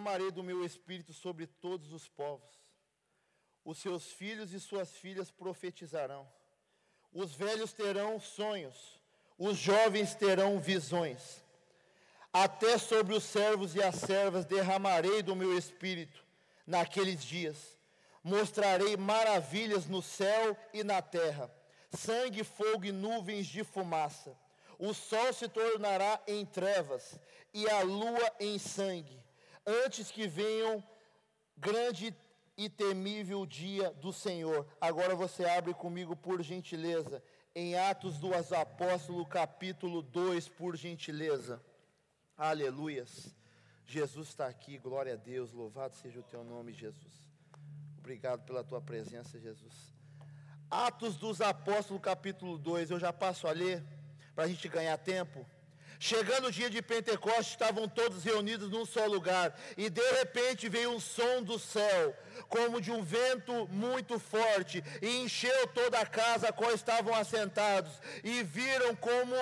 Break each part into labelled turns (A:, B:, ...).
A: derramarei do meu espírito sobre todos os povos. Os seus filhos e suas filhas profetizarão. Os velhos terão sonhos, os jovens terão visões. Até sobre os servos e as servas derramarei do meu espírito naqueles dias. Mostrarei maravilhas no céu e na terra: sangue, fogo e nuvens de fumaça. O sol se tornará em trevas e a lua em sangue, antes que venham grande e temível dia do Senhor. Agora você abre comigo, por gentileza, em Atos dos Apóstolos, capítulo 2, por gentileza. Aleluias. Jesus está aqui, glória a Deus, louvado seja o teu nome, Jesus. Obrigado pela tua presença, Jesus. Atos dos Apóstolos, capítulo 2, eu já passo a ler, para a gente ganhar tempo. Chegando o dia de Pentecostes, estavam todos reunidos num só lugar, e de repente veio um som do céu, como de um vento muito forte, e encheu toda a casa a qual estavam assentados, e viram como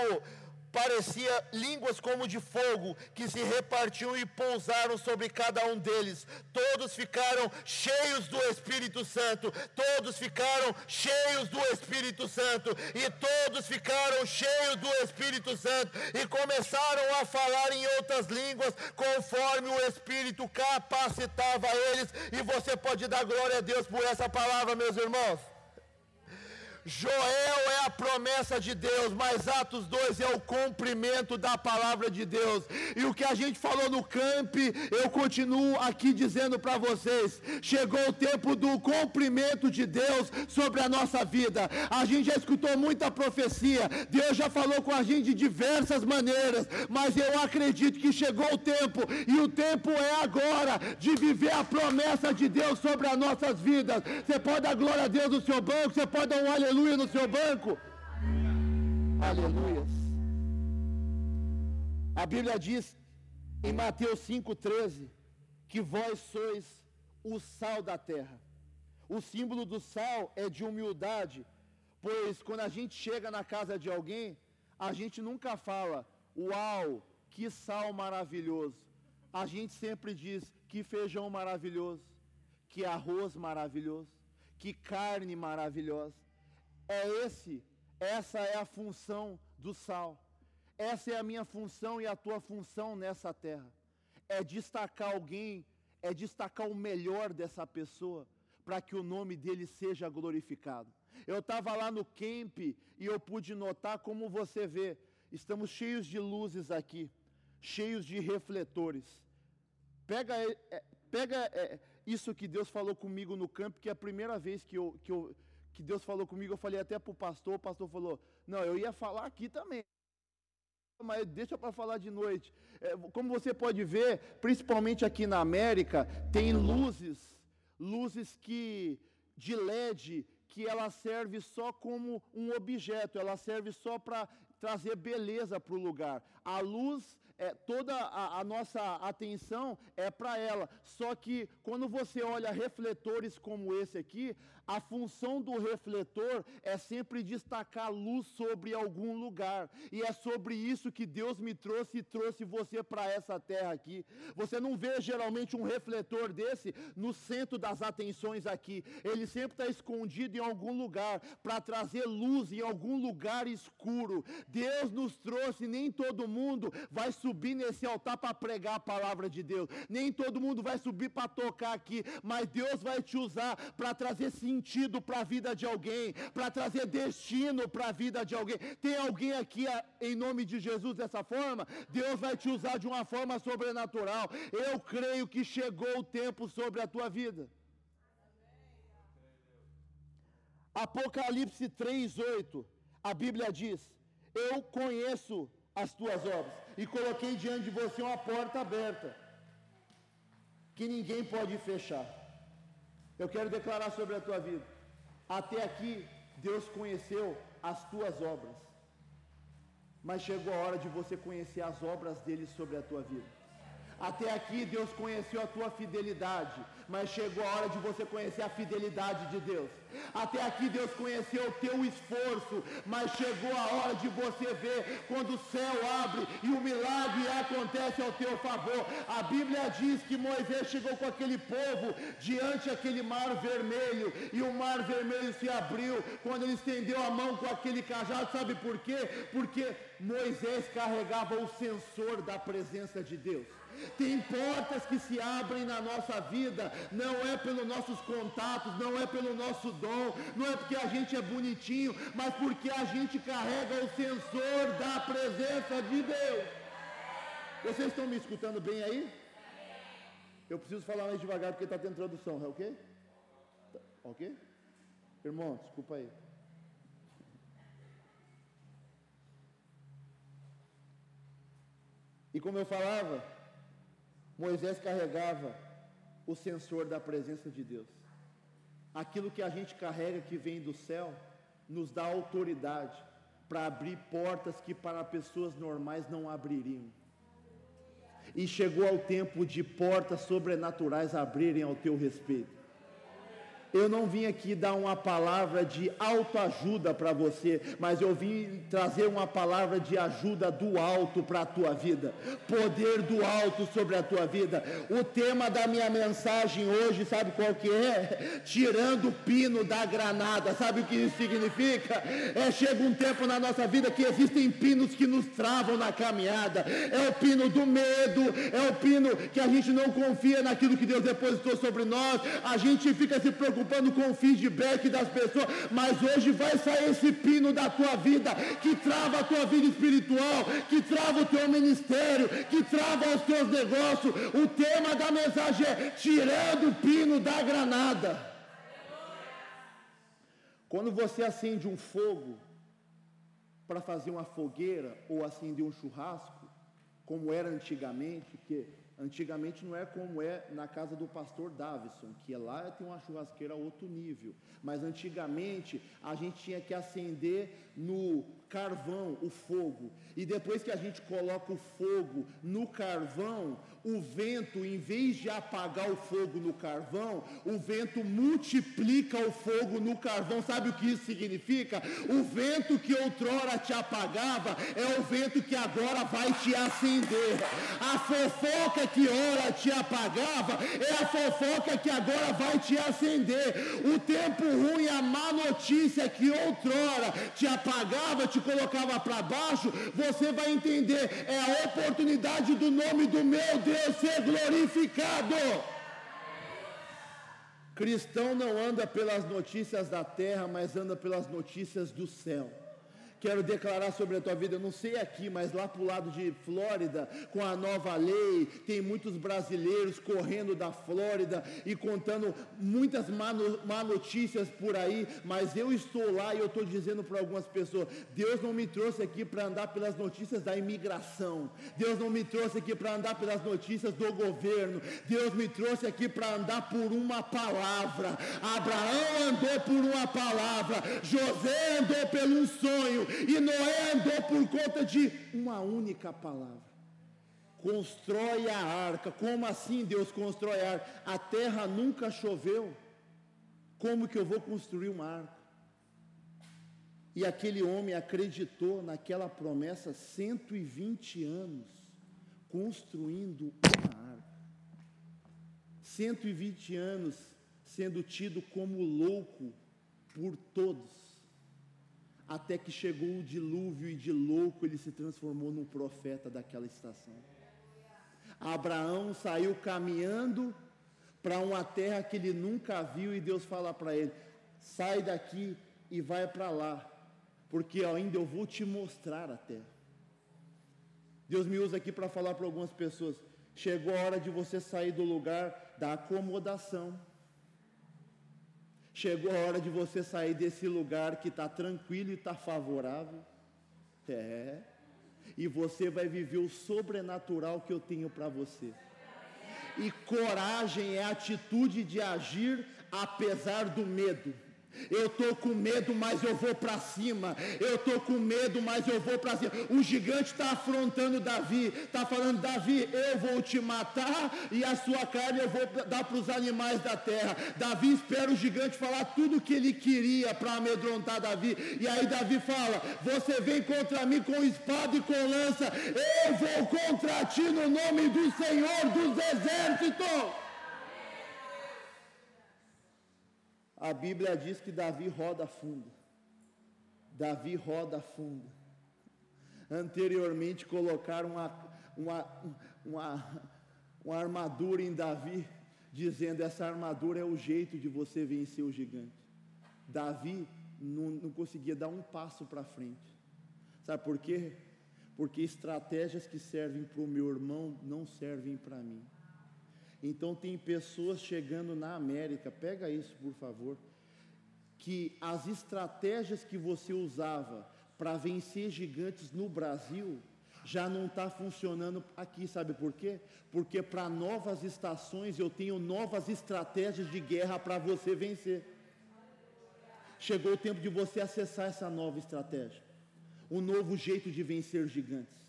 A: parecia línguas como de fogo que se repartiam e pousaram sobre cada um deles. Todos ficaram cheios do Espírito Santo, todos ficaram cheios do Espírito Santo, e todos ficaram cheios do Espírito Santo e começaram a falar em outras línguas conforme o Espírito capacitava eles. E você pode dar glória a Deus por essa palavra, meus irmãos. Joel é a promessa de Deus, mas Atos 2 é o cumprimento da palavra de Deus. E o que a gente falou no camp, eu continuo aqui dizendo para vocês: chegou o tempo do cumprimento de Deus sobre a nossa vida. A gente já escutou muita profecia, Deus já falou com a gente de diversas maneiras, mas eu acredito que chegou o tempo, e o tempo é agora de viver a promessa de Deus sobre as nossas vidas. Você pode dar glória a Deus no seu banco, você pode dar um aleluia aleluia no seu banco. Aleluia. A Bíblia diz em Mateus 5,13 que vós sois o sal da terra. O símbolo do sal é de humildade, pois quando a gente chega na casa de alguém, a gente nunca fala, uau, que sal maravilhoso. A gente sempre diz, que feijão maravilhoso, que arroz maravilhoso, que carne maravilhosa. É esse, essa é a função do sal. Essa é a minha função e a tua função nessa terra. É destacar alguém, é destacar o melhor dessa pessoa, para que o nome dele seja glorificado. Eu estava lá no camp e eu pude notar como você vê, estamos cheios de luzes aqui, cheios de refletores. Pega, é, pega é, isso que Deus falou comigo no campo, que é a primeira vez que eu, que eu, que Deus falou comigo, eu falei até para o pastor, o pastor falou, não, eu ia falar aqui também. Mas deixa para falar de noite. É, como você pode ver, principalmente aqui na América, tem luzes, luzes que de LED, que ela serve só como um objeto, ela serve só para trazer beleza para o lugar. A luz é, toda a, a, nossa atenção é para ela. Só que quando você olha refletores como esse aqui, a função do refletor é sempre destacar luz sobre algum lugar. E é sobre isso que Deus me trouxe e trouxe você para essa terra aqui. Você não vê geralmente um refletor desse no centro das atenções aqui. Ele sempre está escondido em algum lugar para trazer luz em algum lugar escuro. Deus nos trouxe, nem todo mundo vai subir nesse altar para pregar a palavra de Deus. Nem todo mundo vai subir para tocar aqui, mas Deus vai te usar para trazer sentido para a vida de alguém, para trazer destino para a vida de alguém. Tem alguém aqui em nome de Jesus dessa forma? Deus vai te usar de uma forma sobrenatural. Eu creio que chegou o tempo sobre a tua vida. Apocalipse 3:8. A Bíblia diz: Eu conheço as tuas obras e coloquei diante de você uma porta aberta que ninguém pode fechar. Eu quero declarar sobre a tua vida. Até aqui, Deus conheceu as tuas obras. Mas chegou a hora de você conhecer as obras dele sobre a tua vida. Até aqui Deus conheceu a tua fidelidade, mas chegou a hora de você conhecer a fidelidade de Deus. Até aqui Deus conheceu o teu esforço, mas chegou a hora de você ver quando o céu abre e o milagre acontece ao teu favor. A Bíblia diz que Moisés chegou com aquele povo diante daquele mar vermelho e o mar vermelho se abriu quando ele estendeu a mão com aquele cajado. Sabe por quê? Porque Moisés carregava o sensor da presença de Deus. Tem portas que se abrem na nossa vida, não é pelos nossos contatos, não é pelo nosso dom, não é porque a gente é bonitinho, mas porque a gente carrega o sensor da presença de Deus. Vocês estão me escutando bem aí? Eu preciso falar mais devagar porque está tendo tradução, é ok? Tá, ok? Irmão, desculpa aí. E como eu falava, Moisés carregava o sensor da presença de Deus. Aquilo que a gente carrega que vem do céu nos dá autoridade para abrir portas que para pessoas normais não abririam. E chegou ao tempo de portas sobrenaturais abrirem ao teu respeito. Eu não vim aqui dar uma palavra de autoajuda para você, mas eu vim trazer uma palavra de ajuda do alto para a tua vida, poder do alto sobre a tua vida. O tema da minha mensagem hoje, sabe qual que é? Tirando o pino da granada. Sabe o que isso significa? É chega um tempo na nossa vida que existem pinos que nos travam na caminhada. É o pino do medo, é o pino que a gente não confia naquilo que Deus depositou sobre nós. A gente fica se preocupando preocupando com o feedback das pessoas, mas hoje vai sair esse pino da tua vida que trava a tua vida espiritual, que trava o teu ministério, que trava os teus negócios. O tema da mensagem é tirando o pino da granada. Quando você acende um fogo para fazer uma fogueira ou acender um churrasco, como era antigamente, que Antigamente não é como é na casa do pastor Davison, que lá tem uma churrasqueira a outro nível. Mas antigamente a gente tinha que acender no carvão o fogo. E depois que a gente coloca o fogo no carvão, o vento, em vez de apagar o fogo no carvão, o vento multiplica o fogo no carvão. Sabe o que isso significa? O vento que outrora te apagava é o vento que agora vai te acender. A fofoca que ora te apagava é a fofoca que agora vai te acender. O tempo ruim, a má notícia que outrora te apagava, te colocava para baixo, você vai entender. É a oportunidade do nome do meu Deus ser glorificado. Cristão não anda pelas notícias da terra, mas anda pelas notícias do céu quero declarar sobre a tua vida. Eu não sei aqui, mas lá para o lado de Flórida, com a nova lei, tem muitos brasileiros correndo da Flórida e contando muitas má, má notícias por aí. Mas eu estou lá e eu estou dizendo para algumas pessoas: Deus não me trouxe aqui para andar pelas notícias da imigração. Deus não me trouxe aqui para andar pelas notícias do governo. Deus me trouxe aqui para andar por uma palavra. Abraão andou por uma palavra. José andou pelo sonho. E Noé andou por conta de uma única palavra. Constrói a arca. Como assim Deus constrói a arca? A terra nunca choveu. Como que eu vou construir uma arca? E aquele homem acreditou naquela promessa 120 anos, construindo uma arca. 120 anos sendo tido como louco por todos até que chegou o dilúvio e de louco ele se transformou num profeta daquela estação. Abraão saiu caminhando para uma terra que ele nunca viu e Deus fala para ele: sai daqui e vai para lá, porque ainda eu vou te mostrar a terra. Deus me usa aqui para falar para algumas pessoas: chegou a hora de você sair do lugar da acomodação Chegou a hora de você sair desse lugar que está tranquilo e está favorável. É. E você vai viver o sobrenatural que eu tenho para você. E coragem é a atitude de agir apesar do medo.
B: Eu estou com medo, mas eu vou para cima. Eu estou com medo, mas eu vou para cima. O gigante está afrontando Davi. Está falando, Davi, eu vou te matar e a sua carne eu vou dar para os animais da terra. Davi espera o gigante falar tudo o que ele queria para amedrontar Davi. E aí Davi fala, você vem contra mim com espada e com lança. Eu vou contra ti no nome do Senhor dos exércitos. A Bíblia diz que Davi roda fundo. Davi roda fundo. Anteriormente colocaram uma, uma, uma, uma armadura em Davi, dizendo essa armadura é o jeito de você vencer o gigante. Davi não, não conseguia dar um passo para frente. Sabe por quê? Porque estratégias que servem para o meu irmão não servem para mim. Então tem pessoas chegando na América, pega isso por favor, que as estratégias que você usava para vencer gigantes no Brasil já não está funcionando aqui, sabe por quê? Porque para novas estações eu tenho novas estratégias de guerra para você vencer. Chegou o tempo de você acessar essa nova estratégia, um novo jeito de vencer gigantes.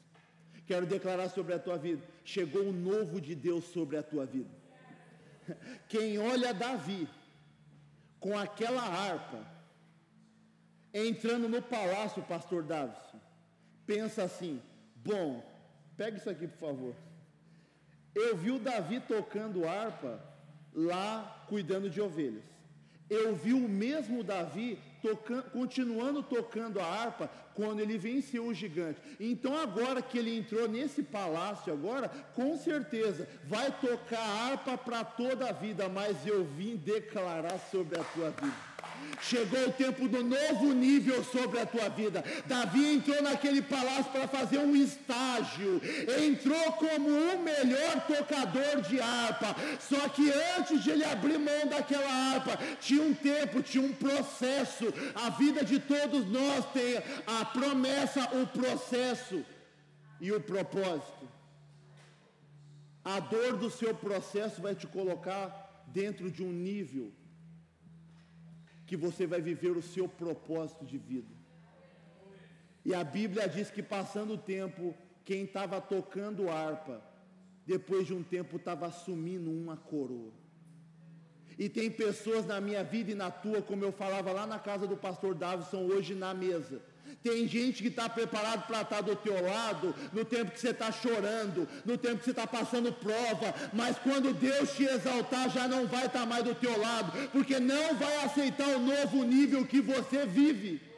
B: Quero declarar sobre a tua vida chegou o novo de Deus sobre a tua vida. Quem olha Davi com aquela harpa, entrando no palácio, pastor Davi, pensa assim: bom, pega isso aqui por favor. Eu vi o Davi tocando harpa lá cuidando de ovelhas. Eu vi o mesmo Davi continuando tocando a harpa quando ele venceu o gigante. Então agora que ele entrou nesse palácio agora, com certeza vai tocar a harpa para toda a vida, mas eu vim declarar sobre a tua vida. Chegou o tempo do novo nível sobre a tua vida. Davi entrou naquele palácio para fazer um estágio. Entrou como o melhor tocador de harpa. Só que antes de ele abrir mão daquela harpa, tinha um tempo, tinha um processo. A vida de todos nós tem a promessa, o processo e o propósito. A dor do seu processo vai te colocar dentro de um nível que você vai viver o seu propósito de vida. E a Bíblia diz que passando o tempo, quem estava tocando harpa, depois de um tempo estava assumindo uma coroa. E tem pessoas na minha vida e na tua, como eu falava lá na casa do pastor Davison, hoje na mesa, tem gente que está preparado para estar tá do teu lado no tempo que você está chorando, no tempo que você está passando prova, mas quando Deus te exaltar já não vai estar tá mais do teu lado, porque não vai aceitar o novo nível que você vive.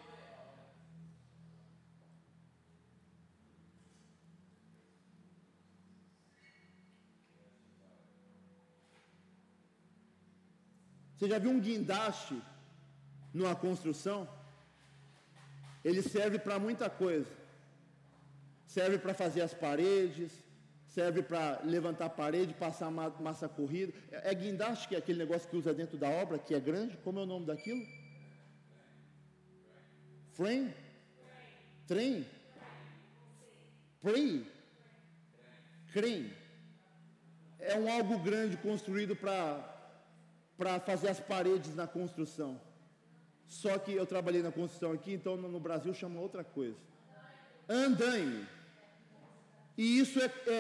B: Você já viu um guindaste numa construção? Ele serve para muita coisa. Serve para fazer as paredes, serve para levantar a parede, passar massa corrida. É, é guindaste, que é aquele negócio que usa dentro da obra, que é grande. Como é o nome daquilo? Frame? Trem? Pre? Crane. É um algo grande construído para fazer as paredes na construção. Só que eu trabalhei na construção aqui, então no Brasil chama outra coisa. Andaime. E isso é, é,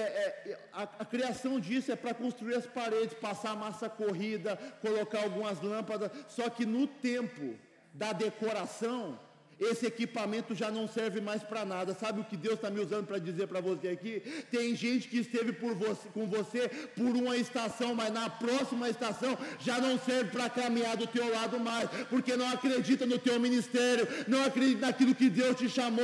B: é a, a, criação disso é para construir as paredes, passar massa corrida, colocar algumas lâmpadas. Só que no tempo da decoração, esse equipamento já não serve mais para nada. Sabe o que Deus está me usando para dizer para você aqui? Tem gente que esteve você, com você por uma estação, mas na próxima estação já não serve para caminhar do teu lado mais, porque não acredita no teu ministério, não acredita naquilo que Deus te chamou.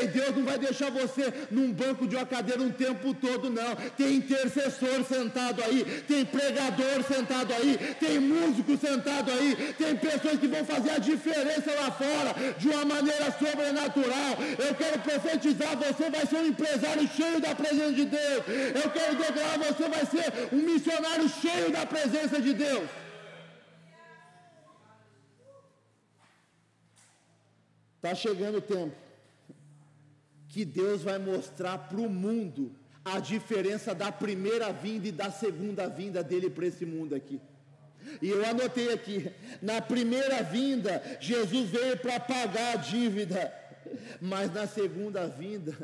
B: Ei, Deus não vai deixar você num banco de uma cadeira um tempo todo, não. Tem intercessor sentado aí, tem pregador sentado aí, tem músico sentado aí, tem pessoas que vão fazer a diferença lá fora de uma maneira sobrenatural. Eu quero profetizar: você vai ser um empresário cheio da presença de Deus. Eu quero declarar: você vai ser um missionário cheio da presença de Deus. Está chegando o tempo que Deus vai mostrar para o mundo a diferença da primeira vinda e da segunda vinda dele para esse mundo aqui. E eu anotei aqui: na primeira vinda, Jesus veio para pagar a dívida, mas na segunda vinda,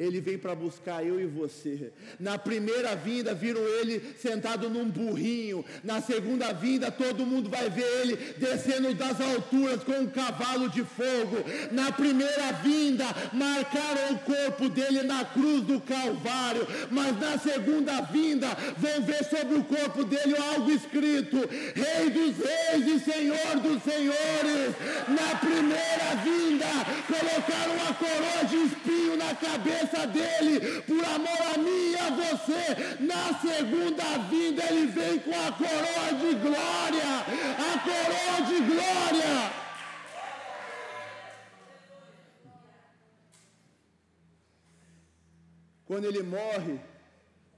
B: ele vem para buscar eu e você. Na primeira vinda, viram ele sentado num burrinho. Na segunda vinda, todo mundo vai ver ele descendo das alturas com um cavalo de fogo. Na primeira vinda, marcaram o corpo dele na cruz do Calvário. Mas na segunda vinda, vão ver sobre o corpo dele algo escrito: Rei dos Reis e Senhor dos Senhores. Na primeira vinda, colocaram uma coroa de espinho na cabeça presença dele, por amor a mim e a você. Na segunda vinda, ele vem com a coroa de glória a coroa de glória. Quando ele morre,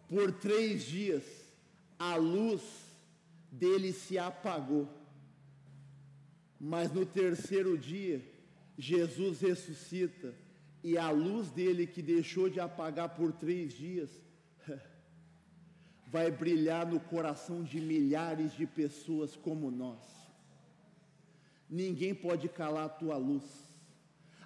B: por três dias, a luz dele se apagou. Mas no terceiro dia, Jesus ressuscita e a luz dele que deixou de apagar por três dias, vai brilhar no coração de milhares de pessoas como nós. Ninguém pode calar a tua luz.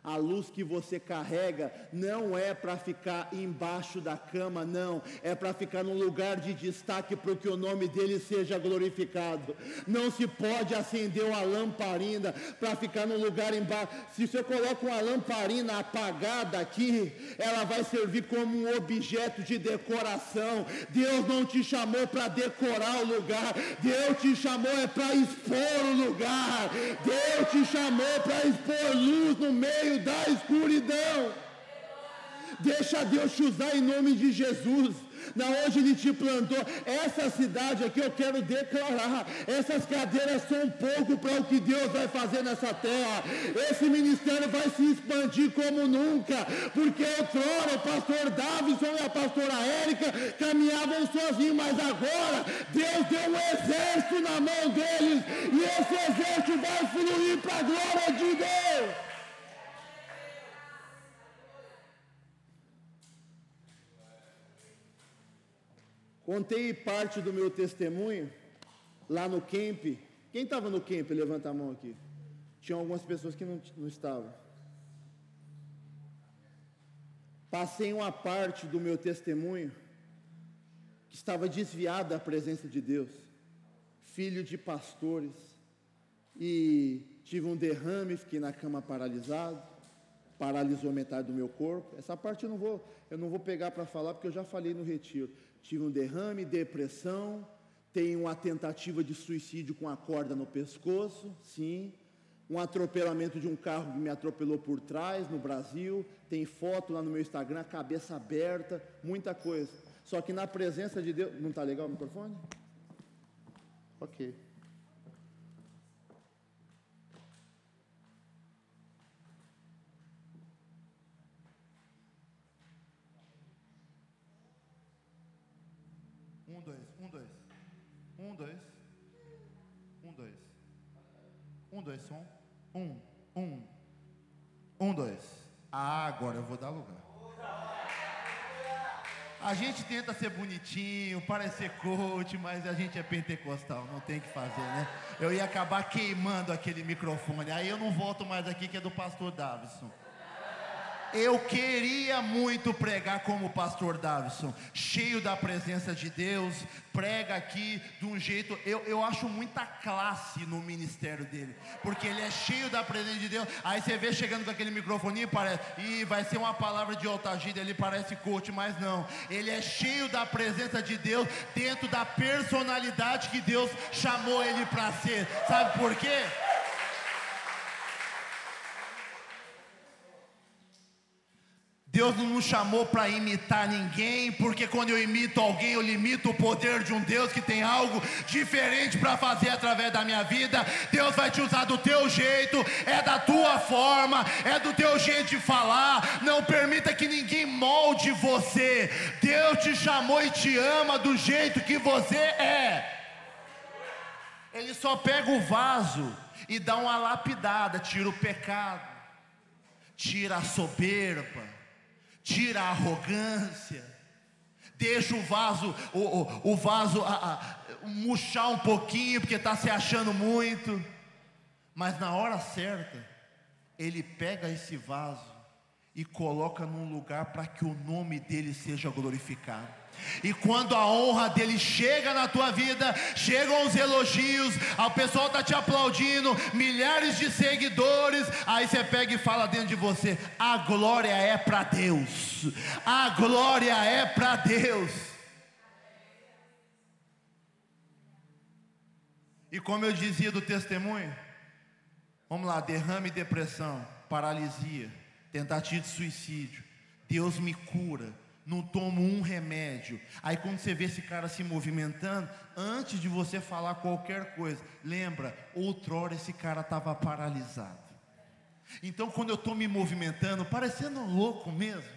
B: A luz que você carrega não é para ficar embaixo da cama, não. É para ficar num lugar de destaque para que o nome dele seja glorificado. Não se pode acender uma lamparina para ficar num lugar embaixo. Se você coloca uma lamparina apagada aqui, ela vai servir como um objeto de decoração. Deus não te chamou para decorar o lugar. Deus te chamou é para expor o lugar. Deus te chamou para expor luz no meio da escuridão. Deixa Deus te usar em nome de Jesus. Na hoje ele te plantou. Essa cidade aqui eu quero declarar. Essas cadeiras são pouco para o que Deus vai fazer nessa terra. Esse ministério vai se expandir como nunca. Porque outrora o pastor Davison e a pastora Érica caminhavam sozinhos, mas agora Deus deu um exército na mão deles. E esse exército vai fluir para a glória de Deus. Contei parte do meu testemunho lá no camp. Quem estava no camp? Levanta a mão aqui. Tinha algumas pessoas que não, não estavam. Passei uma parte do meu testemunho que estava desviada da presença de Deus. Filho de pastores. E tive um derrame, fiquei na cama paralisado. Paralisou metade do meu corpo. Essa parte eu não vou, eu não vou pegar para falar porque eu já falei no retiro tive um derrame, depressão, tenho uma tentativa de suicídio com a corda no pescoço, sim, um atropelamento de um carro que me atropelou por trás no Brasil, tem foto lá no meu Instagram, cabeça aberta, muita coisa. Só que na presença de Deus, não está legal o microfone? Ok.
A: Um, dois. Um, dois. Um, dois, som. Um, um. Um, dois. Ah, agora eu vou dar lugar. A gente tenta ser bonitinho, parecer coach, mas a gente é pentecostal, não tem que fazer, né? Eu ia acabar queimando aquele microfone, aí eu não volto mais aqui que é do pastor Davison. Eu queria muito pregar como o pastor Davison, cheio da presença de Deus, prega aqui de um jeito, eu, eu acho muita classe no ministério dele, porque ele é cheio da presença de Deus. Aí você vê chegando com aquele microfone, parece, e vai ser uma palavra de altagira, ele parece coach, mas não, ele é cheio da presença de Deus, dentro da personalidade que Deus chamou ele para ser. Sabe por quê? Deus não nos chamou para imitar ninguém, porque quando eu imito alguém, eu limito o poder de um Deus que tem algo diferente para fazer através da minha vida. Deus vai te usar do teu jeito, é da tua forma, é do teu jeito de falar. Não permita que ninguém molde você. Deus te chamou e te ama do jeito que você é. Ele só pega o vaso e dá uma lapidada, tira o pecado, tira a soberba tira a arrogância,
B: Deixa o vaso, o, o, o vaso a, a, murchar um pouquinho, porque está se achando muito. Mas na hora certa, ele pega esse vaso e coloca num lugar para que o nome dele seja glorificado. E quando a honra dele chega na tua vida, chegam os elogios, o pessoal está te aplaudindo, milhares de seguidores, aí você pega e fala dentro de você: a glória é para Deus, a glória é para Deus. E como eu dizia do testemunho, vamos lá, derrame, depressão, paralisia tentativa de suicídio. Deus me cura, não tomo um remédio. Aí quando você vê esse cara se movimentando, antes de você falar qualquer coisa, lembra, outrora esse cara estava paralisado. Então quando eu estou me movimentando, parecendo louco mesmo,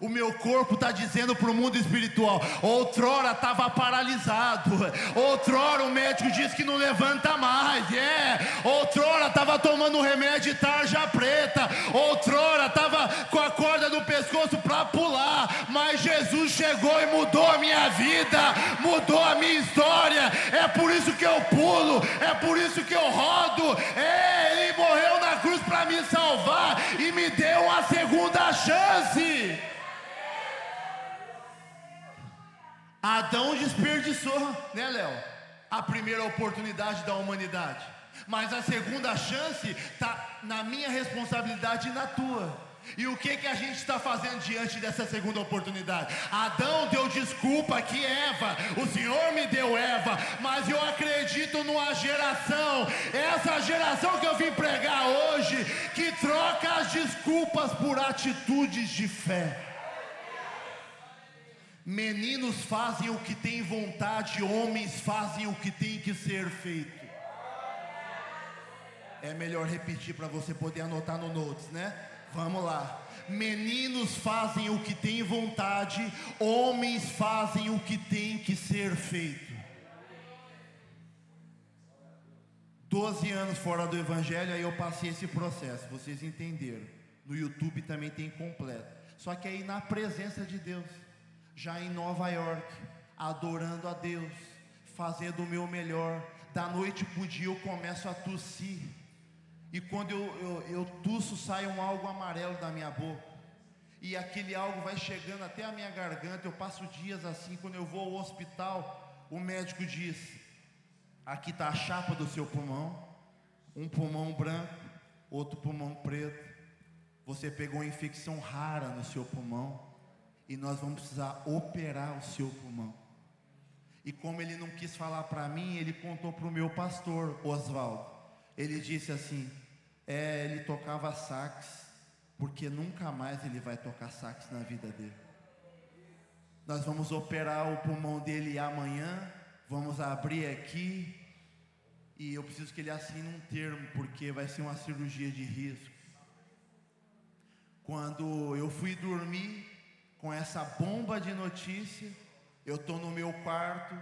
B: o meu corpo está dizendo para o mundo espiritual: outrora estava paralisado, outrora o médico disse que não levanta mais, é, outrora estava tomando remédio de tarja preta, outrora estava com a corda no pescoço para pular, mas Jesus chegou e mudou a minha vida, mudou a minha história, é por isso que eu pulo, é por isso que eu rodo, é, Ele morreu na cruz para me salvar e me deu uma segunda chance. Adão desperdiçou, né, Léo? A primeira oportunidade da humanidade. Mas a segunda chance está na minha responsabilidade e na tua. E o que que a gente está fazendo diante dessa segunda oportunidade? Adão deu desculpa que Eva, o Senhor me deu Eva, mas eu acredito numa geração, essa geração que eu vim pregar hoje, que troca as desculpas por atitudes de fé. Meninos fazem o que têm vontade, homens fazem o que tem que ser feito. É melhor repetir para você poder anotar no notes, né? Vamos lá. Meninos fazem o que têm vontade, homens fazem o que tem que ser feito. Doze anos fora do Evangelho, aí eu passei esse processo, vocês entenderam. No YouTube também tem completo. Só que aí na presença de Deus já em Nova York, adorando a Deus, fazendo o meu melhor. Da noite para o dia eu começo a tossir. E quando eu, eu, eu sai um algo amarelo da minha boca. E aquele algo vai chegando até a minha garganta. Eu passo dias assim. Quando eu vou ao hospital, o médico diz: Aqui está a chapa do seu pulmão. Um pulmão branco, outro pulmão preto. Você pegou uma infecção rara no seu pulmão e nós vamos precisar operar o seu pulmão. E como ele não quis falar para mim, ele contou para o meu pastor, Oswaldo. Ele disse assim: é, ele tocava sax, porque nunca mais ele vai tocar sax na vida dele. Nós vamos operar o pulmão dele amanhã, vamos abrir aqui, e eu preciso que ele assine um termo, porque vai ser uma cirurgia de risco. Quando eu fui dormir, com essa bomba de notícia, eu estou no meu quarto,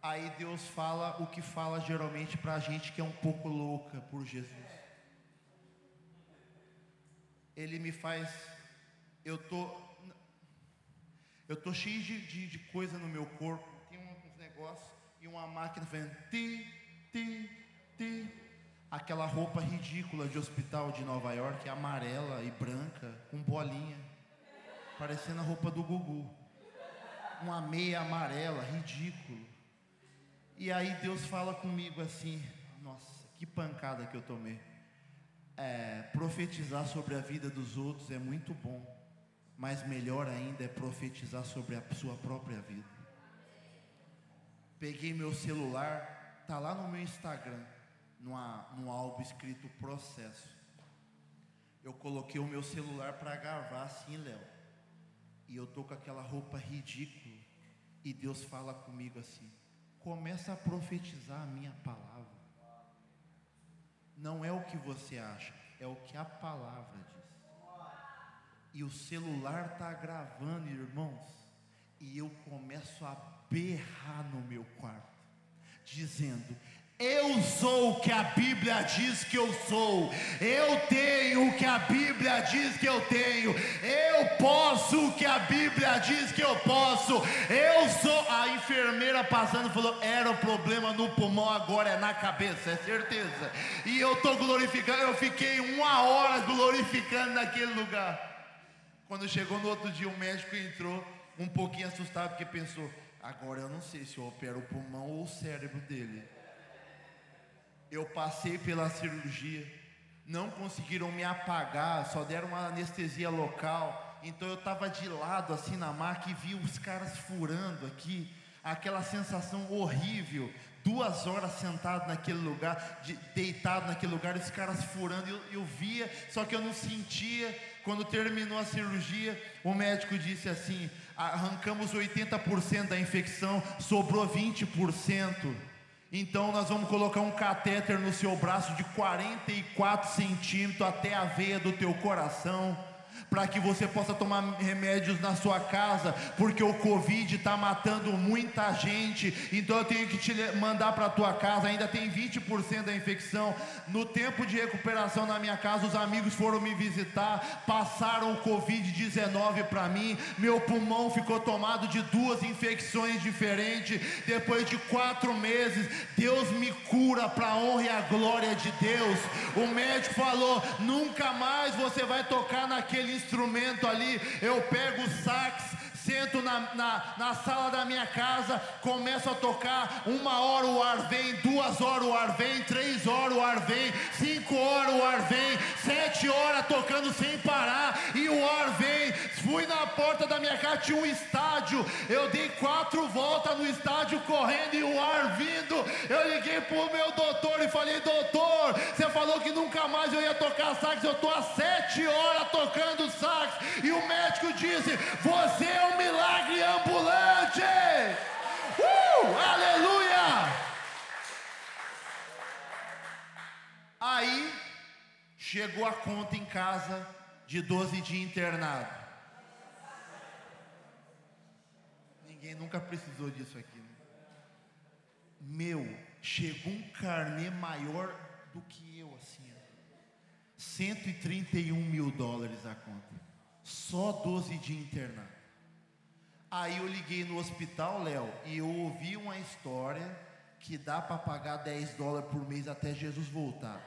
B: aí Deus fala o que fala geralmente para a gente que é um pouco louca por Jesus. Ele me faz, eu tô, eu tô cheio de, de, de coisa no meu corpo, tem uns negócios e uma máquina fazendo ti, ti, ti, aquela roupa ridícula de hospital de Nova York, amarela e branca, com bolinha parecendo a roupa do Gugu. Uma meia amarela, ridículo. E aí Deus fala comigo assim: Nossa, que pancada que eu tomei. É, profetizar sobre a vida dos outros é muito bom, mas melhor ainda é profetizar sobre a sua própria vida. Peguei meu celular, tá lá no meu Instagram, numa, num álbum escrito processo. Eu coloquei o meu celular para gravar assim, Léo e eu tô com aquela roupa ridícula e Deus fala comigo assim: começa a profetizar a minha palavra. Não é o que você acha, é o que a palavra diz. E o celular está gravando, irmãos, e eu começo a berrar no meu quarto, dizendo:
C: Eu sou o que a Bíblia diz que eu sou. Eu tenho o que a Bíblia diz que eu tenho. Eu posso o que a Bíblia diz que eu posso. Eu sou. A enfermeira passando falou: era o problema no pulmão, agora é na cabeça, é certeza. E eu estou glorificando. Eu fiquei uma hora glorificando naquele lugar. Quando chegou no outro dia, o médico entrou um pouquinho assustado porque pensou: agora eu não sei se eu opero o pulmão ou o cérebro dele. Eu passei pela cirurgia, não conseguiram me apagar, só deram uma anestesia local. Então eu estava de lado assim na maca e vi os caras furando aqui, aquela sensação horrível. Duas horas sentado naquele lugar, de, deitado naquele lugar, os caras furando, eu, eu via, só que eu não sentia. Quando terminou a cirurgia, o médico disse assim: arrancamos 80% da infecção, sobrou 20%. Então nós vamos colocar um catéter no seu braço de 44 centímetros até a veia do teu coração para que você possa tomar remédios na sua casa, porque o Covid está matando muita gente. Então eu tenho que te mandar para a tua casa. Ainda tem 20% da infecção. No tempo de recuperação na minha casa, os amigos foram me visitar, passaram o Covid-19 para mim. Meu pulmão ficou tomado de duas infecções diferentes. Depois de quatro meses, Deus me cura para a honra e a glória de Deus. O médico falou: nunca mais você vai tocar naquele instrumento ali, eu pego o sax, sento na, na, na, sala da minha casa, começo a tocar, uma hora o ar vem, duas horas o ar vem, três horas o ar vem, cinco horas o ar vem, sete horas tocando sem parar, e o ar vem. Fui na porta da minha casa, tinha um estádio, eu dei quatro voltas no estádio correndo e o ar vindo. Eu liguei pro meu doutor e falei, doutor, você falou que nunca mais eu ia tocar sax, eu tô há sete horas tocando sax, e o médico disse, você é um milagre ambulante. Uh, aleluia! Aí chegou a conta em casa de 12 dias internado. Ninguém nunca precisou disso aqui. Né? Meu, chegou um carnê maior do que eu, assim. 131 mil dólares a conta. Só 12 dias internado. Aí eu liguei no hospital, Léo, e eu ouvi uma história que dá para pagar 10 dólares por mês até Jesus voltar.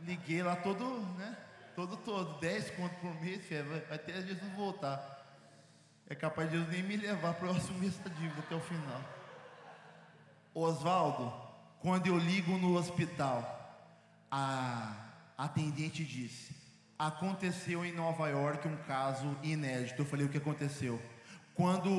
C: Liguei lá todo, né? Todo, todo, 10 conto por mês, vai até Jesus voltar. É capaz de Deus nem me levar para eu assumir essa dívida até o final. Oswaldo, quando eu ligo no hospital, a atendente disse: aconteceu em Nova York um caso inédito. Eu falei: o que aconteceu? Quando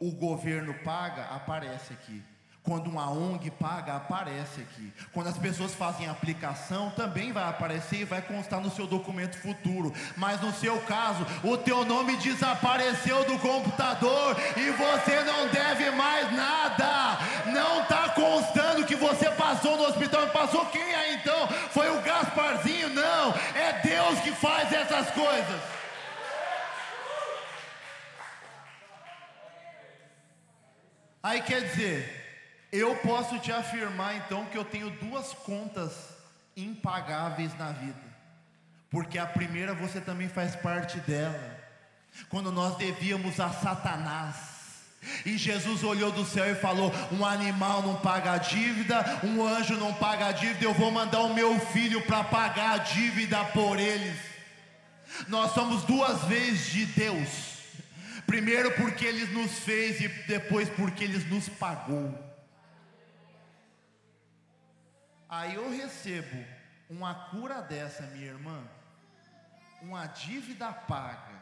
C: o governo paga, aparece aqui. Quando uma ONG paga, aparece aqui. Quando as pessoas fazem aplicação, também vai aparecer e vai constar no seu documento futuro. Mas no seu caso, o teu nome desapareceu do computador e você não deve mais nada. Não está constando que você passou no hospital. Passou quem é então? Foi o Gasparzinho? Não, é Deus que faz essas coisas. Aí quer dizer, eu posso te afirmar então que eu tenho duas contas impagáveis na vida. Porque a primeira você também faz parte dela. Quando nós devíamos a Satanás, e Jesus olhou do céu e falou: Um animal não paga a dívida, um anjo não paga a dívida, eu vou mandar o meu filho para pagar a dívida por eles. Nós somos duas vezes de Deus. Primeiro porque Ele nos fez e depois porque Ele nos pagou. Aí eu recebo uma cura dessa, minha irmã, uma dívida paga.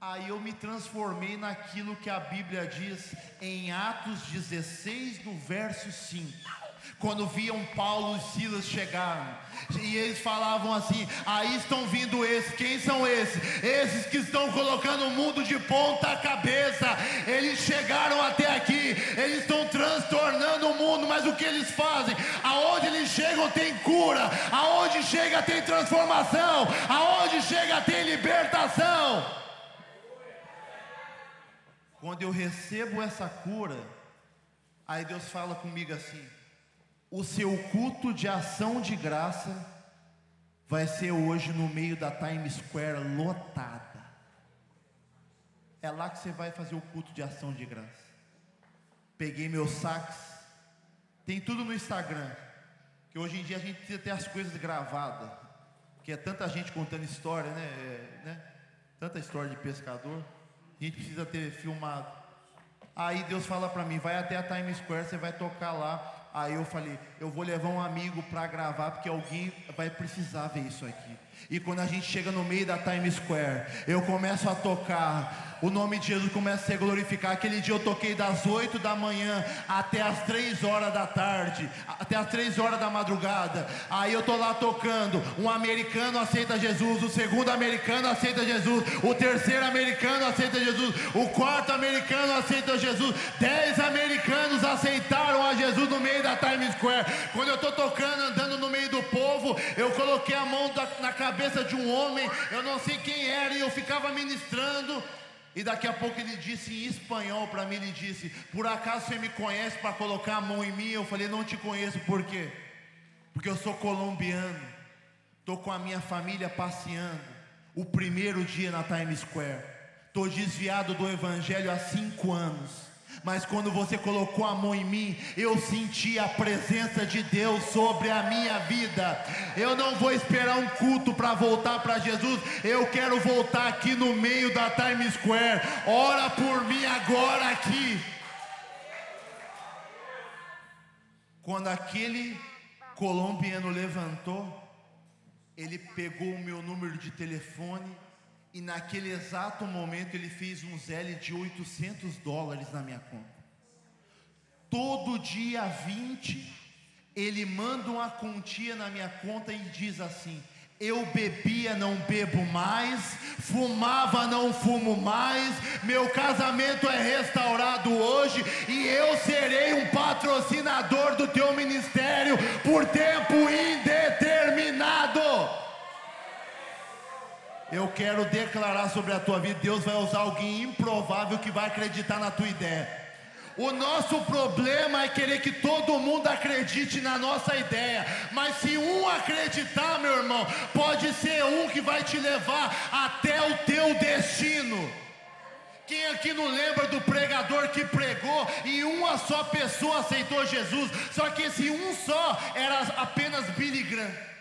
C: Aí eu me transformei naquilo que a Bíblia diz em Atos 16, no verso 5 quando viam Paulo e Silas chegaram, e eles falavam assim: aí estão vindo esses, quem são esses? Esses que estão colocando o mundo de ponta cabeça, eles chegaram até aqui, eles estão transtornando o mundo, mas o que eles fazem? Aonde eles chegam tem cura, aonde chega tem transformação, aonde chega tem libertação. Quando eu recebo essa cura, aí Deus fala comigo assim: o seu culto de ação de graça vai ser hoje no meio da Times Square lotada. É lá que você vai fazer o culto de ação de graça. Peguei meu sax, tem tudo no Instagram. Que hoje em dia a gente precisa ter as coisas gravadas. Que é tanta gente contando história, né? É, né? Tanta história de pescador. A gente precisa ter filmado. Aí Deus fala para mim, vai até a Times Square, você vai tocar lá. Aí eu falei, eu vou levar um amigo para gravar, porque alguém vai precisar ver isso aqui. E quando a gente chega no meio da Times Square, eu começo a tocar o nome de Jesus começa a ser glorificado. Aquele dia eu toquei das 8 da manhã até as 3 horas da tarde, até as 3 horas da madrugada. Aí eu tô lá tocando. Um americano aceita Jesus, o segundo americano aceita Jesus, o terceiro americano aceita Jesus, o quarto americano aceita Jesus. Dez americanos aceitaram a Jesus no meio da Times Square. Quando eu tô tocando, andando no meio do povo, eu coloquei a mão na cabeça de um homem, eu não sei quem era, e eu ficava ministrando. E daqui a pouco ele disse em espanhol para mim, ele disse: "Por acaso você me conhece para colocar a mão em mim?" Eu falei: "Não te conheço, por quê?" Porque eu sou colombiano. Tô com a minha família passeando. O primeiro dia na Times Square. Tô desviado do evangelho há cinco anos mas quando você colocou a mão em mim, eu senti a presença de Deus sobre a minha vida. Eu não vou esperar um culto para voltar para Jesus, eu quero voltar aqui no meio da Times Square. Ora por mim agora aqui. Quando aquele colombiano levantou, ele pegou o meu número de telefone e naquele exato momento ele fez um L de 800 dólares na minha conta. Todo dia 20, ele manda uma quantia na minha conta e diz assim: eu bebia, não bebo mais, fumava, não fumo mais, meu casamento é restaurado hoje e eu serei um patrocinador do teu ministério por tempo indeterminado. Eu quero declarar sobre a tua vida: Deus vai usar alguém improvável que vai acreditar na tua ideia. O nosso problema é querer que todo mundo acredite na nossa ideia. Mas se um acreditar, meu irmão, pode ser um que vai te levar até o teu destino. Quem aqui não lembra do pregador que pregou e uma só pessoa aceitou Jesus? Só que esse um só era apenas Billy Graham.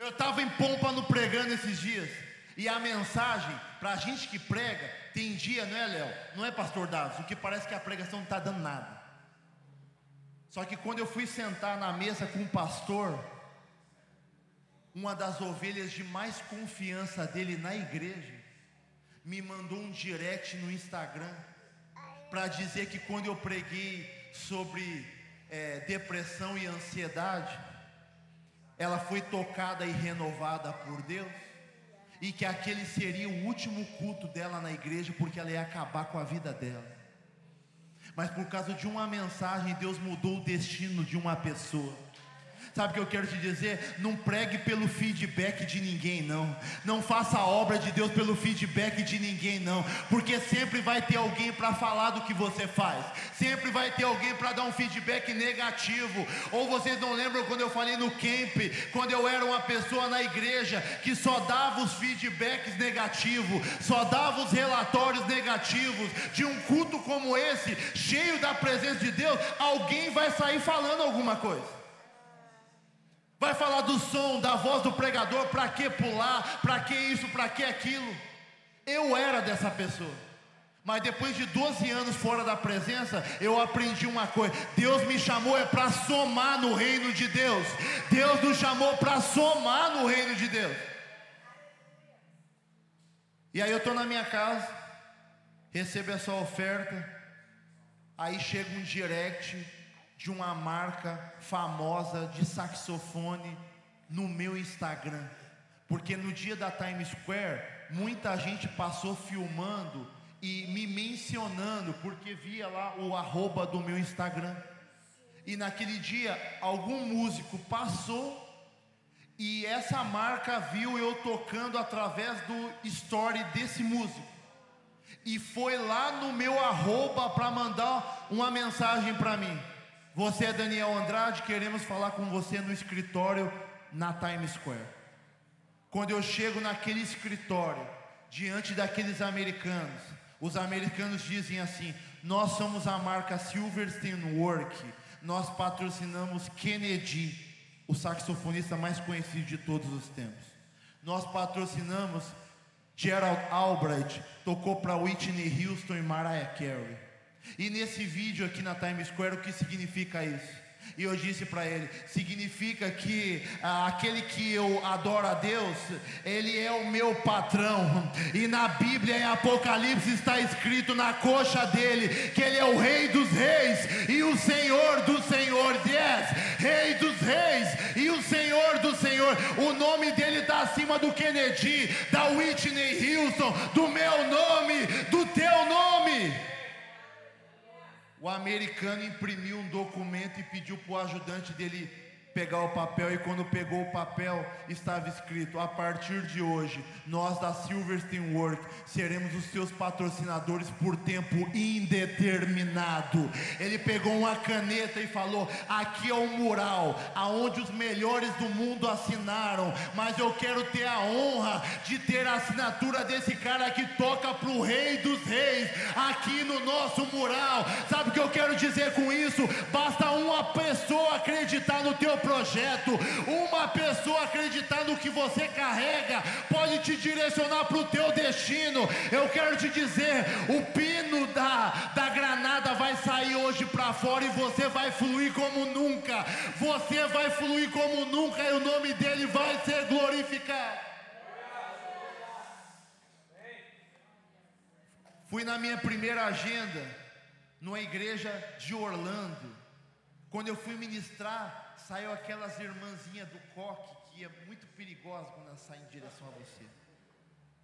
C: Eu estava em pompa no pregando esses dias. E a mensagem, para a gente que prega, tem dia, não é, Léo? Não é, pastor Davi? O que parece que a pregação não está dando nada. Só que quando eu fui sentar na mesa com o pastor, uma das ovelhas de mais confiança dele na igreja, me mandou um direct no Instagram para dizer que quando eu preguei sobre é, depressão e ansiedade, ela foi tocada e renovada por Deus, e que aquele seria o último culto dela na igreja, porque ela ia acabar com a vida dela. Mas por causa de uma mensagem, Deus mudou o destino de uma pessoa. Sabe o que eu quero te dizer? Não pregue pelo feedback de ninguém, não. Não faça a obra de Deus pelo feedback de ninguém, não. Porque sempre vai ter alguém para falar do que você faz. Sempre vai ter alguém para dar um feedback negativo. Ou vocês não lembram quando eu falei no camp, quando eu era uma pessoa na igreja que só dava os feedbacks negativos, só dava os relatórios negativos de um culto como esse, cheio da presença de Deus, alguém vai sair falando alguma coisa. Vai falar do som, da voz do pregador, para que pular, para que isso, para que aquilo. Eu era dessa pessoa. Mas depois de 12 anos fora da presença, eu aprendi uma coisa: Deus me chamou é para somar no reino de Deus. Deus nos chamou para somar no reino de Deus. E aí eu estou na minha casa, recebo essa oferta, aí chega um direct de uma marca famosa de saxofone no meu Instagram. Porque no dia da Times Square, muita gente passou filmando e me mencionando, porque via lá o arroba do meu Instagram. E naquele dia, algum músico passou e essa marca viu eu tocando através do story desse músico. e foi lá no meu arroba para mandar uma mensagem para mim. Você é Daniel Andrade, queremos falar com você no escritório na Times Square. Quando eu chego naquele escritório, diante daqueles americanos, os americanos dizem assim: Nós somos a marca Silverstein Work, nós patrocinamos Kennedy, o saxofonista mais conhecido de todos os tempos. Nós patrocinamos Gerald Albright, tocou para Whitney Houston e Mariah Carey. E nesse vídeo aqui na Times Square, o que significa isso? E eu disse para ele: significa que ah, aquele que eu adoro a Deus, ele é o meu patrão. E na Bíblia, em Apocalipse, está escrito na coxa dele que ele é o Rei dos Reis e o Senhor dos Senhores. Yes, Rei dos Reis e o Senhor do Senhor. O nome dele está acima do Kennedy, da Whitney Houston, do meu nome, do teu nome. O americano imprimiu um documento e pediu para o ajudante dele pegar o papel e quando pegou o papel estava escrito: a partir de hoje, nós da Silverstein Work seremos os seus patrocinadores por tempo indeterminado. Ele pegou uma caneta e falou: aqui é um mural aonde os melhores do mundo assinaram, mas eu quero ter a honra de ter a assinatura desse cara que toca para o Rei dos Reis aqui no nosso mural. Sabe o que eu quero dizer com isso? Basta uma pessoa acreditar no teu projeto, uma pessoa acreditar no que você carrega, pode te direcionar para o teu destino. Eu quero te dizer: o pino da, da granada vai sair hoje para fora e você vai fluir como nunca. Você vai fluir como nunca e o nome dele vai ser glorificado. Fui na minha primeira agenda, numa igreja de Orlando. Quando eu fui ministrar, saiu aquelas irmãzinhas do coque que é muito perigosa quando ela sai em direção a você.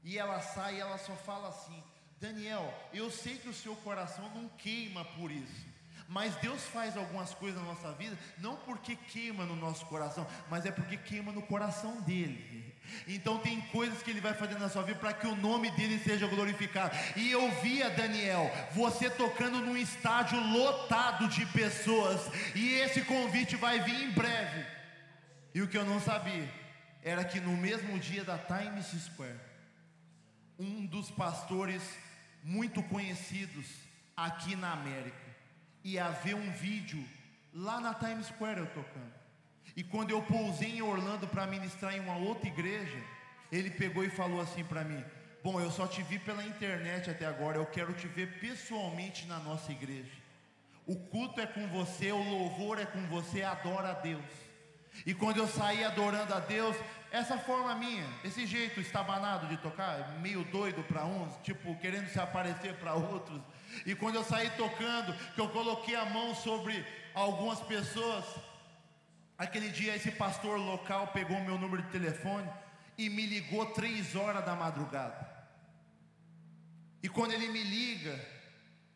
C: E ela sai e ela só fala assim: Daniel, eu sei que o seu coração não queima por isso. Mas Deus faz algumas coisas na nossa vida, não porque queima no nosso coração, mas é porque queima no coração dele. Então tem coisas que ele vai fazer na sua vida para que o nome dele seja glorificado. E eu via Daniel, você tocando num estádio lotado de pessoas, e esse convite vai vir em breve. E o que eu não sabia era que no mesmo dia da Times Square, um dos pastores muito conhecidos aqui na América ia ver um vídeo lá na Times Square eu tocando. E quando eu pousei em Orlando para ministrar em uma outra igreja, ele pegou e falou assim para mim: Bom, eu só te vi pela internet até agora, eu quero te ver pessoalmente na nossa igreja. O culto é com você, o louvor é com você, adora a Deus. E quando eu saí adorando a Deus, essa forma minha, esse jeito estabanado de tocar, meio doido para uns, tipo querendo se aparecer para outros. E quando eu saí tocando, que eu coloquei a mão sobre algumas pessoas, Aquele dia esse pastor local pegou meu número de telefone e me ligou três horas da madrugada. E quando ele me liga,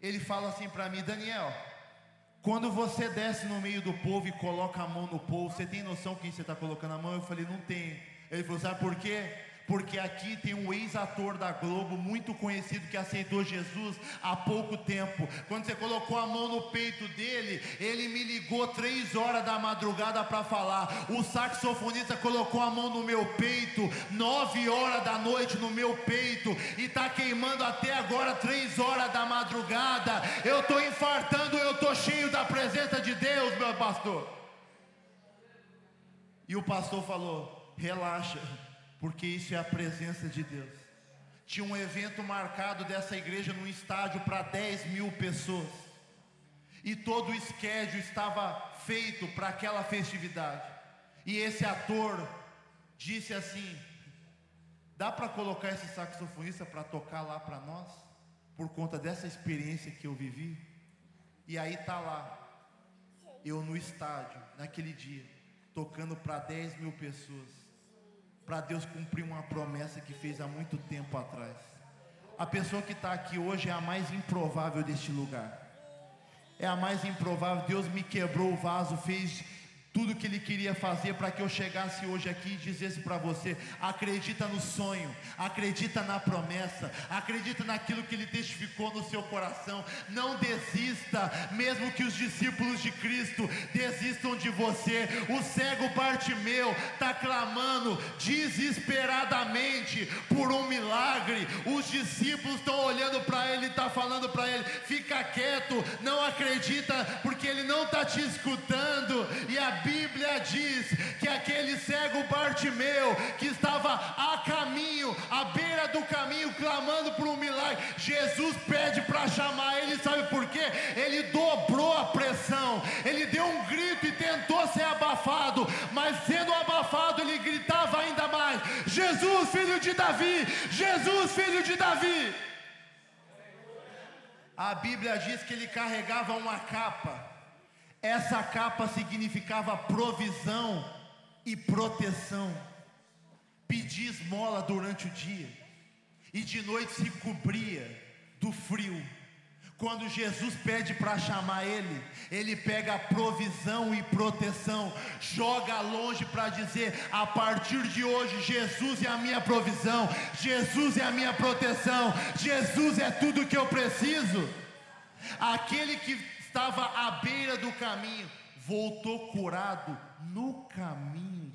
C: ele fala assim para mim, Daniel, quando você desce no meio do povo e coloca a mão no povo, você tem noção quem você está colocando a mão? Eu falei, não tenho. Ele falou, sabe por quê? Porque aqui tem um ex-ator da Globo muito conhecido que aceitou Jesus há pouco tempo. Quando você colocou a mão no peito dele, ele me ligou três horas da madrugada para falar. O saxofonista colocou a mão no meu peito, nove horas da noite no meu peito, e está queimando até agora três horas da madrugada. Eu estou infartando, eu estou cheio da presença de Deus, meu pastor. E o pastor falou: relaxa porque isso é a presença de Deus. Tinha um evento marcado dessa igreja num estádio para 10 mil pessoas, e todo o schedule estava feito para aquela festividade. E esse ator disse assim: dá para colocar esse saxofonista para tocar lá para nós, por conta dessa experiência que eu vivi? E aí tá lá, eu no estádio, naquele dia, tocando para 10 mil pessoas para Deus cumprir uma promessa que fez há muito tempo atrás. A pessoa que está aqui hoje é a mais improvável deste lugar. É a mais improvável. Deus me quebrou o vaso, fez tudo que Ele queria fazer para que eu chegasse hoje aqui e dissesse para você: acredita no sonho, acredita na promessa, acredita naquilo que Ele testificou no seu coração. Não desista, mesmo que os discípulos de Cristo desistam de você. O cego Bartimeu está clamando desesperadamente por um milagre. Os discípulos estão olhando para ele, está falando para ele: fica quieto, não acredita, porque ele não está te escutando. E a Bíblia diz que aquele cego Bartimeu, que estava a caminho, à beira do caminho, clamando por um milagre, Jesus pede para chamar ele, sabe por quê? Ele dobrou a pressão, ele deu um grito e tentou ser abafado, mas sendo abafado, ele gritava ainda mais: Jesus, filho de Davi, Jesus, filho de Davi. A Bíblia diz que ele carregava uma capa essa capa significava provisão e proteção. Pedia esmola durante o dia e de noite se cobria do frio. Quando Jesus pede para chamar ele, ele pega provisão e proteção, joga longe para dizer: a partir de hoje, Jesus é a minha provisão, Jesus é a minha proteção, Jesus é tudo que eu preciso. Aquele que estava à beira do caminho, voltou curado no caminho.